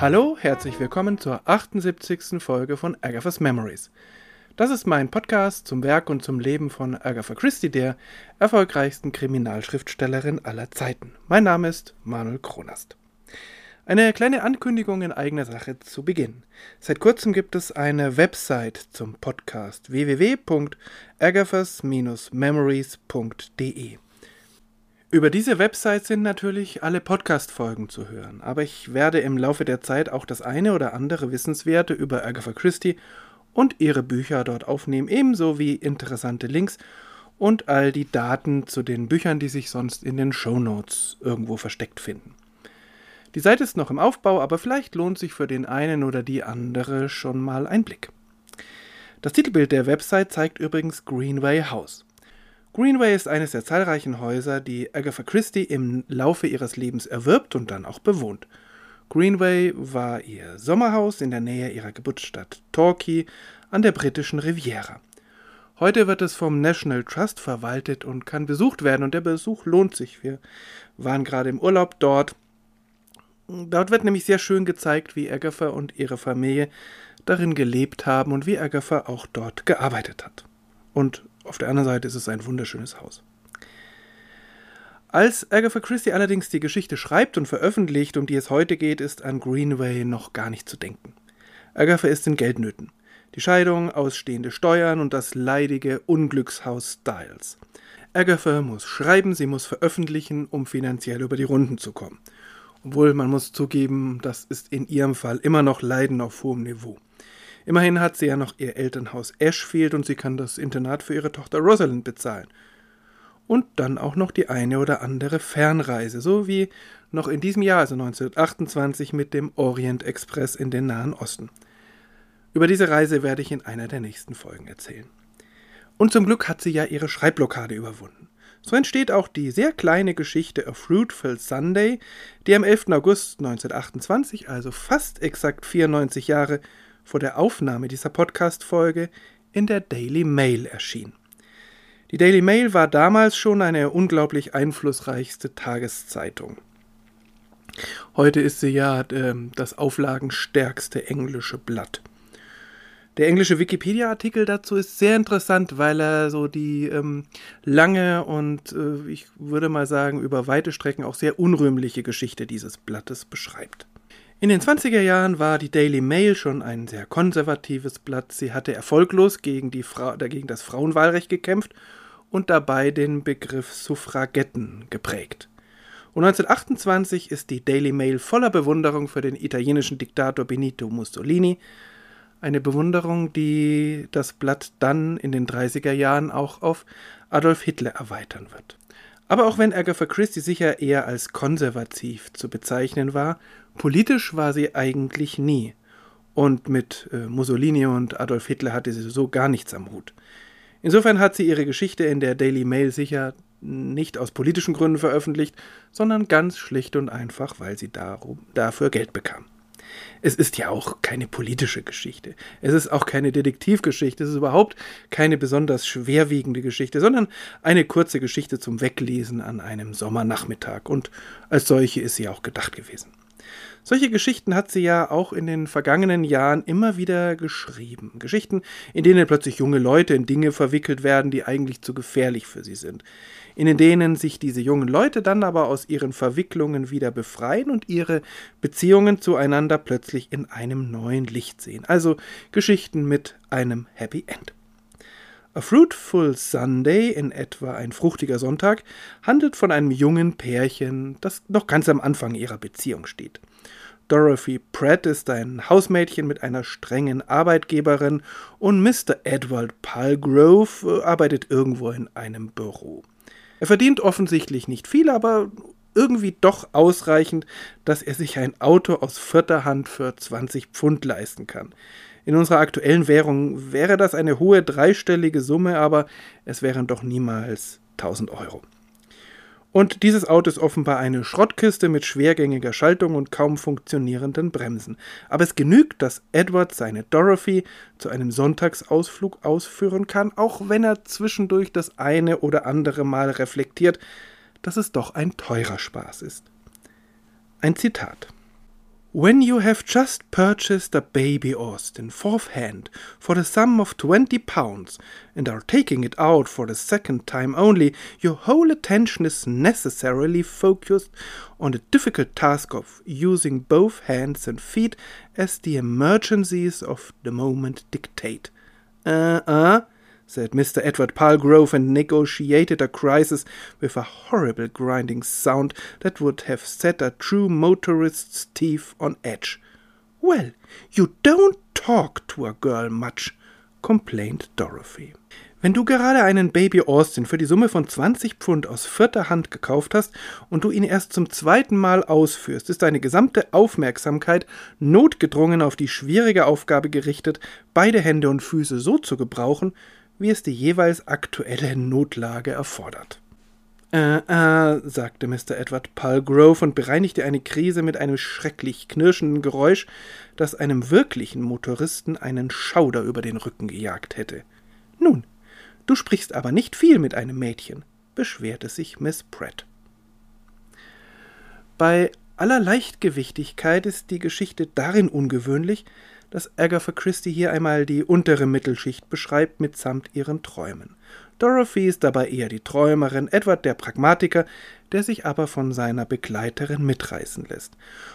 Hallo, herzlich willkommen zur 78. Folge von Agatha's Memories. Das ist mein Podcast zum Werk und zum Leben von Agatha Christie, der erfolgreichsten Kriminalschriftstellerin aller Zeiten. Mein Name ist Manuel Kronast. Eine kleine Ankündigung in eigener Sache zu Beginn. Seit kurzem gibt es eine Website zum Podcast www.agathas-memories.de. Über diese Website sind natürlich alle Podcast-Folgen zu hören, aber ich werde im Laufe der Zeit auch das eine oder andere Wissenswerte über Agatha Christie und ihre Bücher dort aufnehmen, ebenso wie interessante Links und all die Daten zu den Büchern, die sich sonst in den Show Notes irgendwo versteckt finden. Die Seite ist noch im Aufbau, aber vielleicht lohnt sich für den einen oder die andere schon mal ein Blick. Das Titelbild der Website zeigt übrigens Greenway House. Greenway ist eines der zahlreichen Häuser, die Agatha Christie im Laufe ihres Lebens erwirbt und dann auch bewohnt. Greenway war ihr Sommerhaus in der Nähe ihrer Geburtsstadt Torquay an der britischen Riviera. Heute wird es vom National Trust verwaltet und kann besucht werden und der Besuch lohnt sich. Wir waren gerade im Urlaub dort. Dort wird nämlich sehr schön gezeigt, wie Agatha und ihre Familie darin gelebt haben und wie Agatha auch dort gearbeitet hat. Und auf der anderen Seite ist es ein wunderschönes Haus. Als Agatha Christie allerdings die Geschichte schreibt und veröffentlicht, um die es heute geht, ist an Greenway noch gar nicht zu denken. Agatha ist in Geldnöten. Die Scheidung, ausstehende Steuern und das leidige Unglückshaus Styles. Agatha muss schreiben, sie muss veröffentlichen, um finanziell über die Runden zu kommen. Obwohl man muss zugeben, das ist in ihrem Fall immer noch Leiden auf hohem Niveau. Immerhin hat sie ja noch ihr Elternhaus Ashfield und sie kann das Internat für ihre Tochter Rosalind bezahlen. Und dann auch noch die eine oder andere Fernreise, so wie noch in diesem Jahr, also 1928, mit dem Orient Express in den Nahen Osten. Über diese Reise werde ich in einer der nächsten Folgen erzählen. Und zum Glück hat sie ja ihre Schreibblockade überwunden. So entsteht auch die sehr kleine Geschichte A Fruitful Sunday, die am 11. August 1928, also fast exakt 94 Jahre vor der Aufnahme dieser Podcast-Folge in der Daily Mail erschien. Die Daily Mail war damals schon eine unglaublich einflussreichste Tageszeitung. Heute ist sie ja äh, das auflagenstärkste englische Blatt. Der englische Wikipedia-Artikel dazu ist sehr interessant, weil er so die ähm, lange und äh, ich würde mal sagen über weite Strecken auch sehr unrühmliche Geschichte dieses Blattes beschreibt. In den 20er Jahren war die Daily Mail schon ein sehr konservatives Blatt. Sie hatte erfolglos gegen, die Fra gegen das Frauenwahlrecht gekämpft und dabei den Begriff Suffragetten geprägt. Und 1928 ist die Daily Mail voller Bewunderung für den italienischen Diktator Benito Mussolini. Eine Bewunderung, die das Blatt dann in den 30er Jahren auch auf Adolf Hitler erweitern wird. Aber auch wenn Agatha Christie sicher eher als konservativ zu bezeichnen war, politisch war sie eigentlich nie. Und mit äh, Mussolini und Adolf Hitler hatte sie so gar nichts am Hut. Insofern hat sie ihre Geschichte in der Daily Mail sicher nicht aus politischen Gründen veröffentlicht, sondern ganz schlicht und einfach, weil sie darum, dafür Geld bekam. Es ist ja auch keine politische Geschichte. Es ist auch keine Detektivgeschichte. Es ist überhaupt keine besonders schwerwiegende Geschichte, sondern eine kurze Geschichte zum Weglesen an einem Sommernachmittag. Und als solche ist sie auch gedacht gewesen. Solche Geschichten hat sie ja auch in den vergangenen Jahren immer wieder geschrieben. Geschichten, in denen plötzlich junge Leute in Dinge verwickelt werden, die eigentlich zu gefährlich für sie sind. In denen sich diese jungen Leute dann aber aus ihren Verwicklungen wieder befreien und ihre Beziehungen zueinander plötzlich in einem neuen Licht sehen. Also Geschichten mit einem Happy End. A Fruitful Sunday, in etwa ein fruchtiger Sonntag, handelt von einem jungen Pärchen, das noch ganz am Anfang ihrer Beziehung steht. Dorothy Pratt ist ein Hausmädchen mit einer strengen Arbeitgeberin und Mr. Edward Palgrove arbeitet irgendwo in einem Büro. Er verdient offensichtlich nicht viel, aber irgendwie doch ausreichend, dass er sich ein Auto aus vierter Hand für 20 Pfund leisten kann. In unserer aktuellen Währung wäre das eine hohe dreistellige Summe, aber es wären doch niemals 1000 Euro. Und dieses Auto ist offenbar eine Schrottkiste mit schwergängiger Schaltung und kaum funktionierenden Bremsen. Aber es genügt, dass Edward seine Dorothy zu einem Sonntagsausflug ausführen kann, auch wenn er zwischendurch das eine oder andere Mal reflektiert, dass es doch ein teurer Spaß ist. Ein Zitat. When you have just purchased a baby Austin fourth hand for the sum of twenty pounds and are taking it out for the second time only, your whole attention is necessarily focused on the difficult task of using both hands and feet as the emergencies of the moment dictate. Uh uh, said Mr. Edward Palgrove, and negotiated a crisis with a horrible grinding sound that would have set a true motorist's teeth on edge. Well, you don't talk to a girl much, complained Dorothy. Wenn du gerade einen Baby Austin für die Summe von 20 Pfund aus vierter Hand gekauft hast und du ihn erst zum zweiten Mal ausführst, ist deine gesamte Aufmerksamkeit notgedrungen auf die schwierige Aufgabe gerichtet, beide Hände und Füße so zu gebrauchen, wie es die jeweils aktuelle Notlage erfordert. Äh, äh, sagte Mr. Edward Palgrove und bereinigte eine Krise mit einem schrecklich knirschenden Geräusch, das einem wirklichen Motoristen einen Schauder über den Rücken gejagt hätte. Nun, du sprichst aber nicht viel mit einem Mädchen, beschwerte sich Miss Pratt. Bei aller Leichtgewichtigkeit ist die Geschichte darin ungewöhnlich, dass Agatha Christie hier einmal die untere Mittelschicht beschreibt mitsamt ihren Träumen. Dorothy ist dabei eher die Träumerin, Edward der Pragmatiker, der sich aber von seiner Begleiterin mitreißen lässt.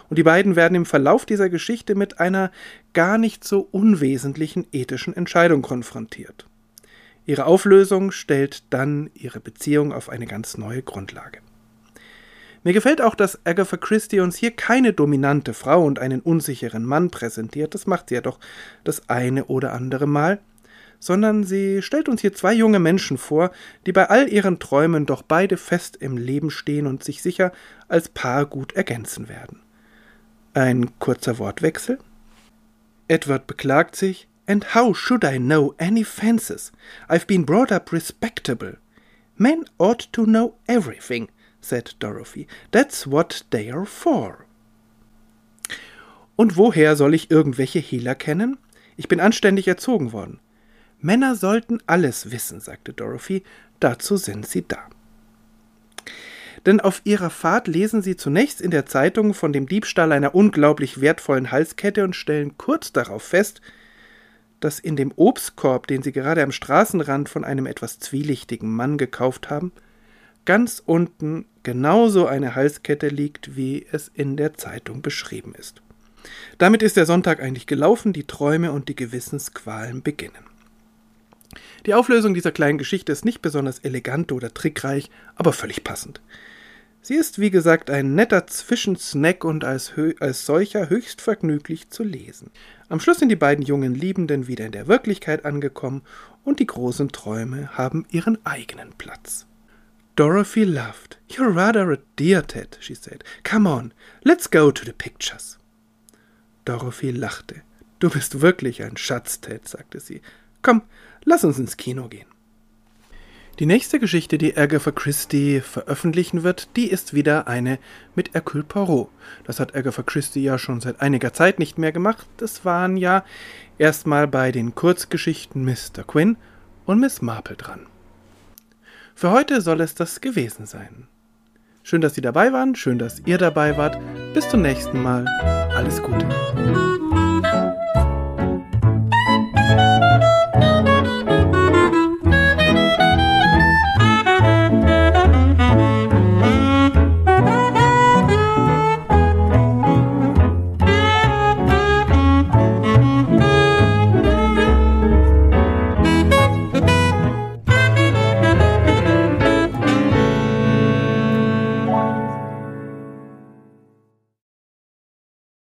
Und die beiden werden im Verlauf dieser Geschichte mit einer gar nicht so unwesentlichen ethischen Entscheidung konfrontiert. Ihre Auflösung stellt dann ihre Beziehung auf eine ganz neue Grundlage. Mir gefällt auch, dass Agatha Christie uns hier keine dominante Frau und einen unsicheren Mann präsentiert, das macht sie ja doch das eine oder andere Mal, sondern sie stellt uns hier zwei junge Menschen vor, die bei all ihren Träumen doch beide fest im Leben stehen und sich sicher als Paar gut ergänzen werden. Ein kurzer Wortwechsel. Edward beklagt sich, And how should I know any fences? I've been brought up respectable. Men ought to know everything said Dorothy. That's what they are for. Und woher soll ich irgendwelche Hehler kennen? Ich bin anständig erzogen worden. Männer sollten alles wissen, sagte Dorothy, dazu sind sie da. Denn auf ihrer Fahrt lesen sie zunächst in der Zeitung von dem Diebstahl einer unglaublich wertvollen Halskette und stellen kurz darauf fest, dass in dem Obstkorb, den sie gerade am Straßenrand von einem etwas zwielichtigen Mann gekauft haben, ganz unten genauso eine Halskette liegt, wie es in der Zeitung beschrieben ist. Damit ist der Sonntag eigentlich gelaufen, die Träume und die Gewissensqualen beginnen. Die Auflösung dieser kleinen Geschichte ist nicht besonders elegant oder trickreich, aber völlig passend. Sie ist, wie gesagt, ein netter Zwischensnack und als, als solcher höchst vergnüglich zu lesen. Am Schluss sind die beiden jungen Liebenden wieder in der Wirklichkeit angekommen und die großen Träume haben ihren eigenen Platz. Dorothy laughed. You're rather a dear, Ted, she said. Come on, let's go to the pictures. Dorothy lachte. Du bist wirklich ein Schatz, Ted, sagte sie. Komm, lass uns ins Kino gehen. Die nächste Geschichte, die Agatha Christie veröffentlichen wird, die ist wieder eine mit Hercule Poirot. Das hat Agatha Christie ja schon seit einiger Zeit nicht mehr gemacht. Das waren ja erstmal bei den Kurzgeschichten Mr. Quinn und Miss Marple dran. Für heute soll es das gewesen sein. Schön, dass Sie dabei waren, schön, dass ihr dabei wart. Bis zum nächsten Mal. Alles Gute.